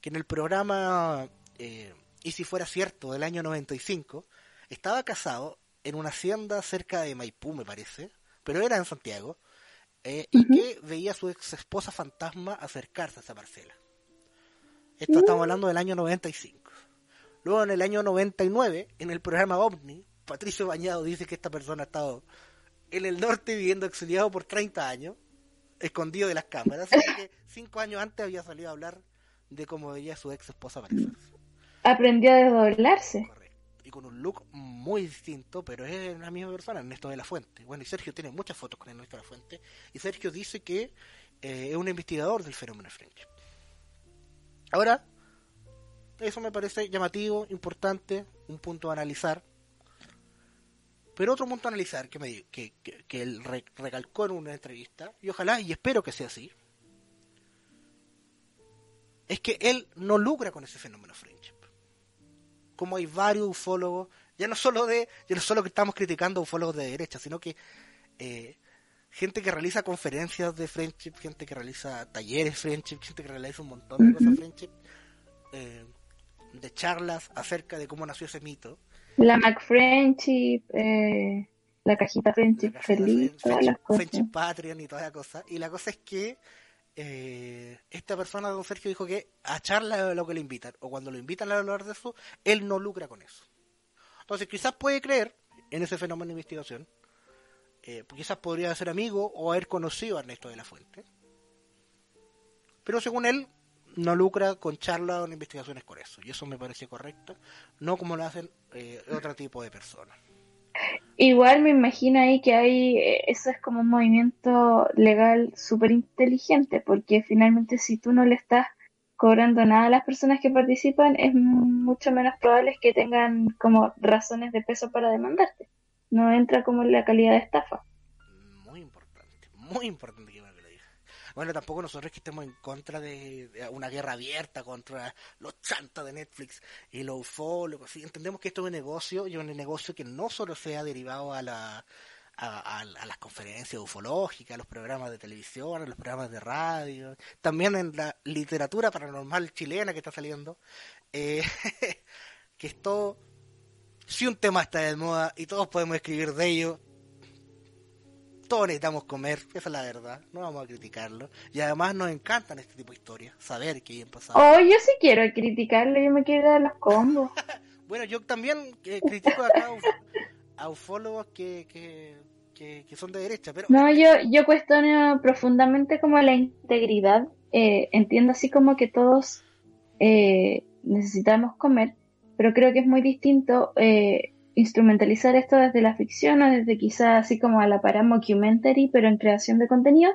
que en el programa eh, Y si fuera cierto del año 95, estaba casado en una hacienda cerca de Maipú, me parece, pero era en Santiago, eh, y que veía a su ex esposa fantasma acercarse a esa parcela. Esto estamos hablando del año 95. Luego en el año 99, en el programa OVNI, Patricio Bañado dice que esta persona ha estado en el norte viviendo exiliado por 30 años, escondido de las cámaras, así que cinco años antes había salido a hablar de cómo veía a su ex esposa aparecerse. Aprendió a desdoblarse. Correcto. Y con un look muy distinto, pero es la misma persona, Ernesto de la Fuente. Bueno, y Sergio tiene muchas fotos con Ernesto de la Fuente. Y Sergio dice que eh, es un investigador del fenómeno French. Ahora, eso me parece llamativo, importante, un punto a analizar. Pero otro punto a analizar que, me, que, que, que él re- recalcó en una entrevista, y ojalá y espero que sea así, es que él no lucra con ese fenómeno friendship. Como hay varios ufólogos, ya no solo de, ya no solo que estamos criticando ufólogos de derecha, sino que eh, gente que realiza conferencias de friendship, gente que realiza talleres friendship, gente que realiza un montón de cosas friendship, eh, de charlas acerca de cómo nació ese mito. La McFriendship, eh, la cajita Friendship la feliz, Friendship- todas las cosas. Friendship Patreon y toda la cosa. Y la cosa es que eh, esta persona, don Sergio, dijo que a charla lo que le invitan, o cuando lo invitan a hablar de eso, él no lucra con eso. Entonces, quizás puede creer en ese fenómeno de investigación, eh, quizás podría ser amigo o haber conocido a Ernesto de la Fuente, pero según él, no lucra con charlas o investigaciones con eso, y eso me parece correcto, no como lo hacen eh, otro tipo de personas. Igual me imagino ahí que hay, eh, eso es como un movimiento legal súper inteligente, porque finalmente si tú no le estás cobrando nada a las personas que participan, es mucho menos probable que tengan como razones de peso para demandarte. No entra como en la calidad de estafa. Muy importante, muy importante. Bueno, tampoco nosotros que estemos en contra de, una guerra abierta contra los chantas de Netflix y los ufólogos. ¿sí? Entendemos que esto es un negocio y un negocio que no solo sea derivado a la a, a- a las conferencias ufológicas, a los programas de televisión, a los programas de radio, también en la literatura paranormal chilena que está saliendo, eh, que es todo, si un tema está de moda y todos podemos escribir de ello, todos necesitamos comer, esa es la verdad, no vamos a criticarlo. Y además nos encantan este tipo de historias, saber qué hayan pasado. Oh, yo sí quiero criticarlo, yo me quiero dar los combos. Bueno, yo también eh, critico acá a, a ufólogos que, que, que, que son de derecha, pero No, yo, yo cuestiono profundamente como la integridad. Eh, entiendo así como que todos eh, necesitamos comer, pero creo que es muy distinto eh, instrumentalizar esto desde la ficción o desde quizás así como a la para mockumentary, pero en creación de contenido,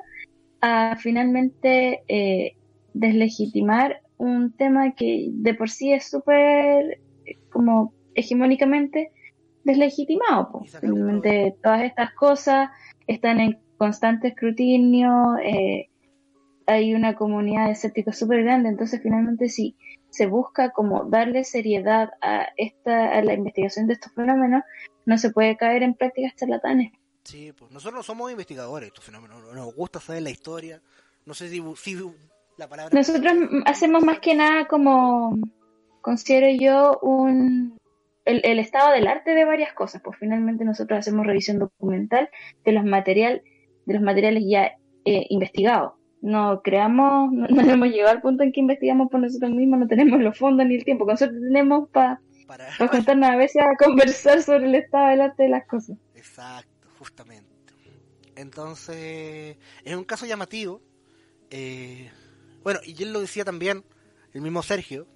a finalmente eh, deslegitimar un tema que de por sí es súper eh, como hegemónicamente deslegitimado. un Finalmente, todas estas cosas están en constante escrutinio, eh, hay una comunidad de escépticos súper grande, entonces finalmente si se busca como darle seriedad a esta a la investigación de estos fenómenos, no se puede caer en prácticas charlatanes. Sí, pues nosotros no somos investigadores de estos fenómenos, no- nos gusta saber la historia. No sé si, si la palabra. Nosotros hacemos más que nada como, considero yo, un el, el estado del arte de varias cosas, pues finalmente nosotros hacemos revisión documental de los material, de los materiales ya eh, investigados. No creamos, no, no hemos llegado al punto en que investigamos por nosotros mismos, no tenemos los fondos ni el tiempo, con suerte tenemos para Para... juntarnos a veces a conversar sobre el estado del arte de las cosas. Exacto, justamente. Entonces, es un caso llamativo. eh, bueno, y él lo decía también, el mismo Sergio,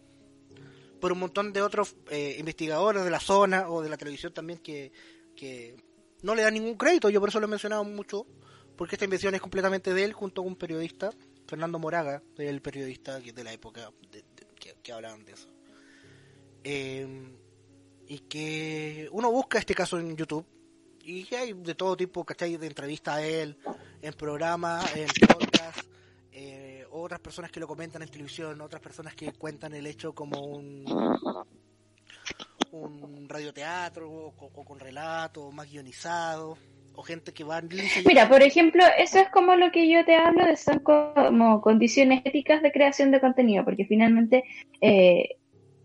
por un montón de otros eh, investigadores de la zona o de la televisión también que, que no le dan ningún crédito. Yo por eso lo he mencionado mucho, porque esta investigación es completamente de él junto con un periodista, Fernando Moraga, el periodista de la época de- que, que hablaban de eso. Eh, y que uno busca este caso en YouTube y hay de todo tipo, ¿cachai? De entrevistas a él, en programas, en podcast, eh, otras personas que lo comentan en televisión, otras personas que cuentan el hecho como un, un radioteatro o, o con relato más guionizado, o gente que va Mira, por ejemplo, eso es como lo que yo te hablo de son como condiciones éticas de creación de contenido, porque finalmente eh,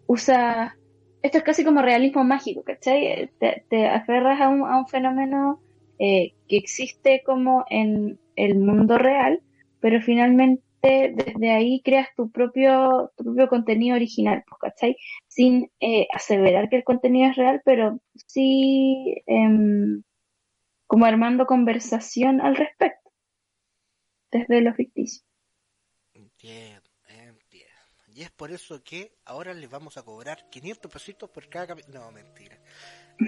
usa, esto es casi como realismo mágico, ¿cachai? Te, te aferras a un, a un fenómeno eh, que existe como en el mundo real, pero finalmente desde ahí creas tu propio, tu propio contenido original, pues, ¿cachai? Sin eh, aseverar que el contenido es real, pero sí... em, como armando conversación al respecto, desde lo ficticio. Entiendo, entiendo. Y es por eso que ahora les vamos a cobrar 500 pesitos por cada. No, mentira.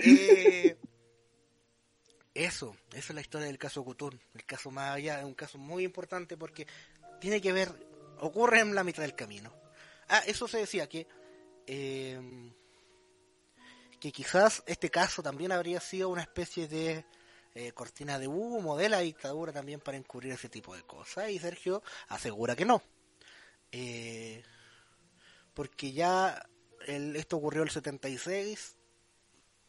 Eh, eso, esa es la historia del caso Cutún. El caso más allá es un caso muy importante porque tiene que ver, ocurre en la mitad del camino. Ah, eso se decía que eh, que quizás este caso también habría sido una especie de eh, cortina de humo de la dictadura también para encubrir ese tipo de cosas y Sergio asegura que no Eh, porque ya el, esto ocurrió el 76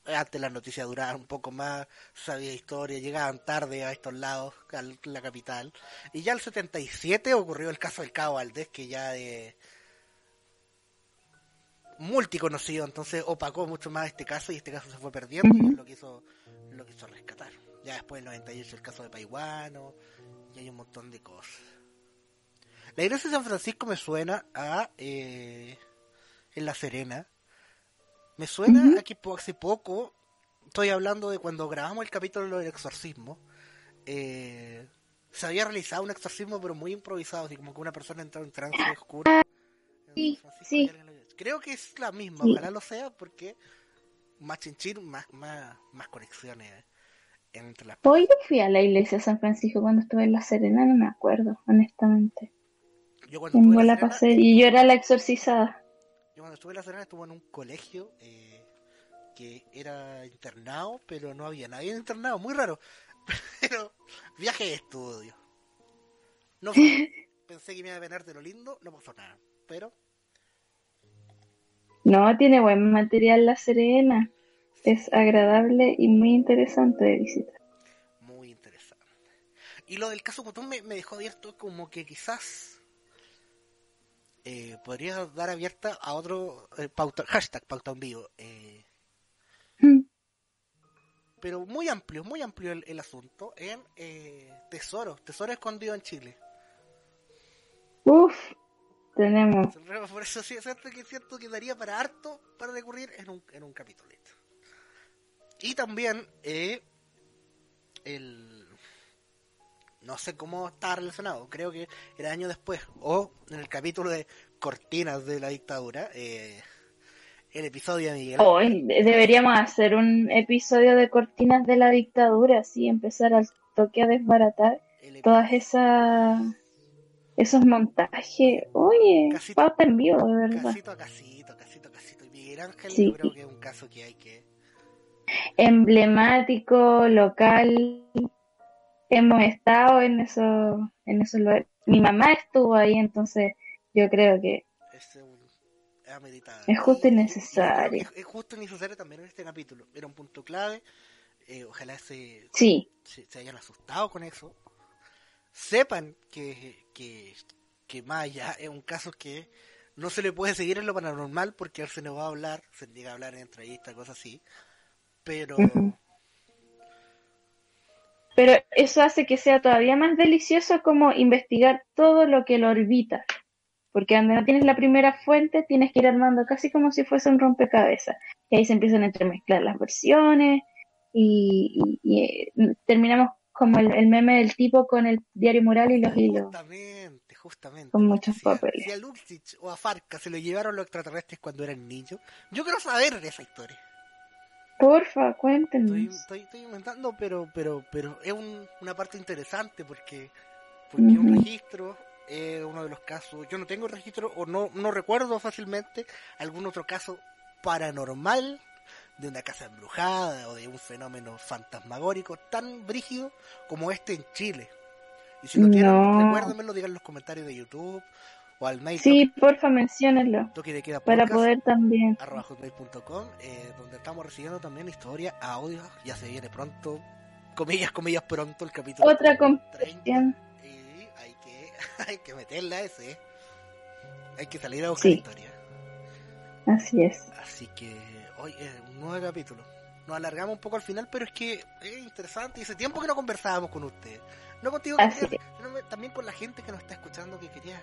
antes las noticias duraban un poco más sabía historia llegaban tarde a estos lados a la capital y ya el 77 ocurrió el caso del Cabo Valdés que ya de multiconocido, entonces opacó mucho más este caso y este caso se fue perdiendo y es lo que hizo, lo que hizo rescatar. Ya después en 98 el caso de Paiguano y hay un montón de cosas. La iglesia de San Francisco me suena a eh, en La Serena. Me suena Ujú. a que hace poco, estoy hablando de cuando grabamos el capítulo del exorcismo, eh, se había realizado un exorcismo pero muy improvisado, así como que una persona entró en trance oscuro. en sí, sí. Creo que es la misma, Sí. ojalá lo sea porque más chinchín, más, más, más conexiones entre las Hoy yo fui a la iglesia de San Francisco cuando estuve en La Serena, no me acuerdo, honestamente. Yo cuando En estuve en bola La Serena, pasé y yo era la exorcizada. yo cuando estuve en La Serena estuve en un colegio eh, que era internado, pero no había nadie en internado, muy raro. Pero viaje de estudio. No pensé que me iba a venar de lo lindo, no pasó nada. Pero No, tiene buen material La Serena. Es agradable y muy interesante de visitar. muy interesante. Y lo del caso Cotón me, me dejó abierto como que quizás eh, podría dar abierta a otro eh, pauta, hashtag pauta en vivo. eh, Mm. pero muy amplio, muy amplio el, el asunto en eh, Tesoro, Tesoro escondido en Chile. Uf, tenemos. Por eso sí es cierto que es cierto que daría para harto para recurrir en un, en un capitulito. Y también eh, el no sé cómo está relacionado, creo que era años después, o en el capítulo de Cortinas de la dictadura, eh, el episodio de Miguel. Hoy deberíamos hacer un episodio de cortinas de la dictadura, así empezar al toque a desbaratar todas esas esos montajes. Oye, Casito- pauta en vivo, de verdad. casito a casito, casito a casito. Y Miguel Ángel, Sí. yo creo que es un caso que hay que... emblemático, local. Hemos estado en esos, en esos lugares. Mi mamá estuvo ahí, entonces yo creo que Es, un, es justo y necesario. Es, es justo y necesario también en este capítulo. Era un punto clave. eh, ojalá se, sí, se, se hayan asustado con eso. Sepan que, que, que más allá es un caso que no se le puede seguir en lo paranormal porque él se nos va a hablar, se llega a hablar en entrevistas, cosas así. Pero pero eso hace que sea todavía más delicioso como investigar todo lo que lo orbita. Porque donde no tienes la primera fuente, tienes que ir armando casi como si fuese un rompecabezas. Y ahí se empiezan a entremezclar las versiones y, y- y, eh, terminamos como el, el meme del tipo con el diario mural y los hilos. Justamente, justamente. Con muchos Si a- papeles. Si a Luxich o a Farca se lo llevaron los extraterrestres cuando eran niños, yo quiero saber de esa historia. Porfa, Estoy, cuéntenos. estoy, estoy inventando, pero pero pero es un- una parte interesante porque porque un Ujú. registro es uno de los casos. Yo no tengo registro o no no recuerdo fácilmente algún otro caso paranormal de una casa embrujada o de un fenómeno fantasmagórico tan brígido como este en Chile. Y si lo tienen, No. recuérdenmelo, digan en los comentarios de YouTube o al mail Sí, porfa, menciónenlo. toque, de queda Para poder también. arroba hotmail.com, eh, donde estamos recibiendo también historia, audio, ya se viene pronto, comillas, comillas, pronto el capítulo Otra 30, comprensión. y hay que, hay que meterla ese, hay que salir a buscar Sí. historia. Así es. Así que hoy es un nuevo capítulo. Nos alargamos un poco al final, pero es que es interesante y hace tiempo que no conversábamos con ustedes. No contigo, que quería- sino también con la gente que nos está escuchando que quería...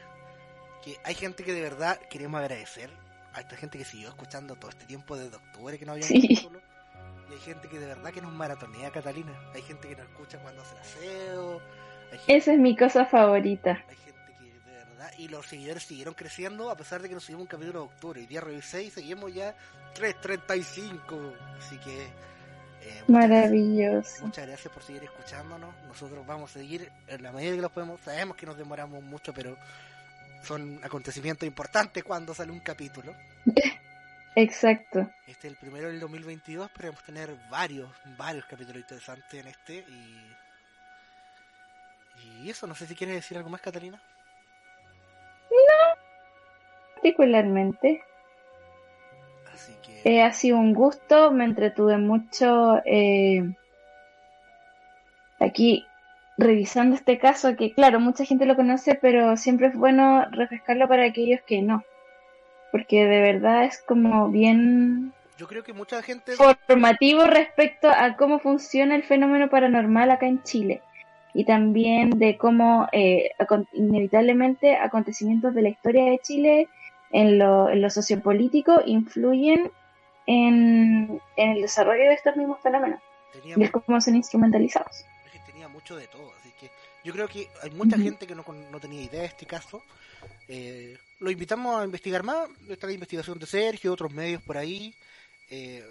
Que hay gente que de verdad queremos agradecer a esta gente que siguió escuchando todo este tiempo desde octubre que no había Sí. capítulo. Y hay gente que de verdad que nos maratonea, Catalina. Hay gente que nos escucha cuando hace el aseo. Esa es mi cosa favorita. hay gente que de verdad... Y los seguidores siguieron creciendo a pesar de que nos subimos un capítulo de octubre. Hoy día revisé y seguimos ya 3.35. Así que... eh, muchas gracias. Maravilloso. Muchas gracias por seguir escuchándonos. Nosotros vamos a seguir en la medida que lo podemos. Sabemos que nos demoramos mucho, pero son acontecimientos importantes cuando sale un capítulo. Exacto. Este es el primero del 2022. Esperemos tener varios, varios capítulos interesantes en este. Y, y eso, no sé si quieres decir algo más, Catalina. Particularmente. Así que. Eh, ha sido un gusto, me entretuve mucho eh, aquí revisando este caso, que claro, mucha gente lo conoce, pero siempre es bueno refrescarlo para aquellos que no, porque de verdad es como bien Yo creo que mucha gente. formativo respecto a cómo funciona el fenómeno paranormal acá en Chile y también de cómo eh, inevitablemente acontecimientos de la historia de Chile en lo, en lo sociopolítico influyen en, en el desarrollo de estos mismos fenómenos y el cómo son instrumentalizados. Mucho de todo, así que yo creo que hay mucha gente que no, no tenía idea de este caso. Eh, lo invitamos a investigar más, está la investigación de Sergio, otros medios por ahí. Eh,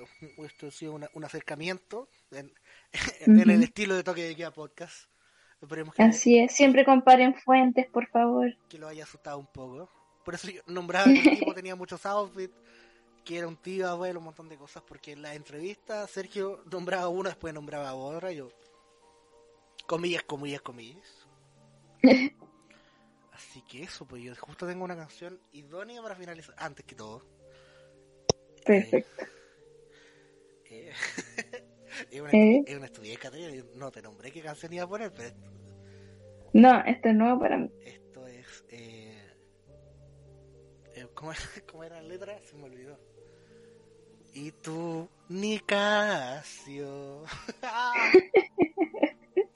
esto ha sido una- un acercamiento en, en el estilo de Toque de Queda Podcast. Esperemos que, Así es, siempre comparen fuentes, por favor. que lo haya asustado un poco. Por eso yo nombraba que el tipo tenía muchos outfits, que era un tío, abuelo, un montón de cosas, porque en la entrevista Sergio nombraba uno, después nombraba otra, yo... Comillas, comillas, comillas. Así que eso, pues yo justo tengo una canción idónea para finalizar, antes que todo. Perfecto. Eh, es una, ¿Eh? es una estudiante, no te nombré qué canción iba a poner, pero No, esto es nuevo para mí. esto es... Eh, eh, ¿cómo, ¿Cómo era la letra? Se me olvidó. Y tú, Nicasio.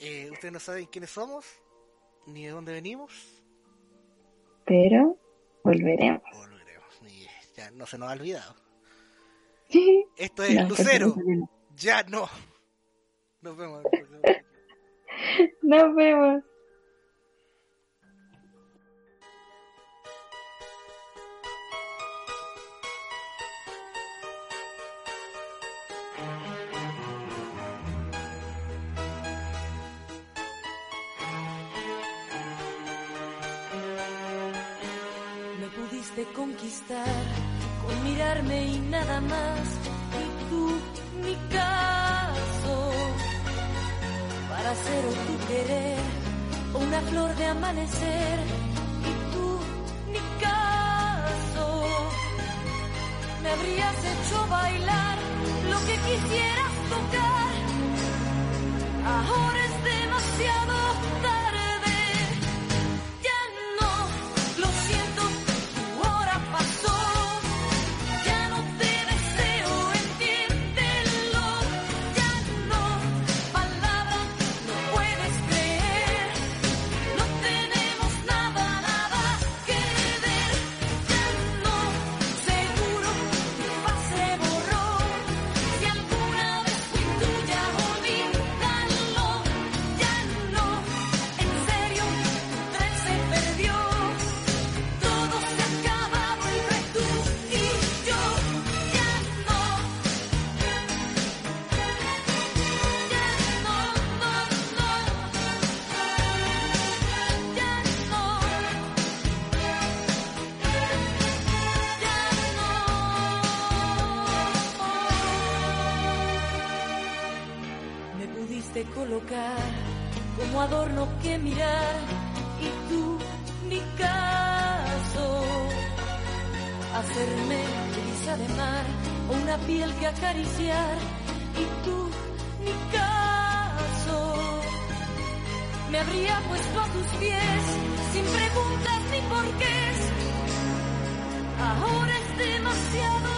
Eh, Ustedes no saben quiénes somos, ni de dónde venimos. Pero volveremos. Volveremos, ya no se nos ha olvidado. Esto es No, Lucero, ya no. Nos vemos. Nos vemos. Con mirarme y nada más. Y tú, mi caso, para ser o tu querer, o una flor de amanecer. Y tú, mi caso, me habrías hecho bailar lo que quisieras tocar. Ahora colocar como adorno que mirar y tú ni caso. Hacerme brisa de mar o una piel que acariciar y tú ni caso. Me habría puesto a tus pies sin preguntas ni porqués. Ahora es demasiado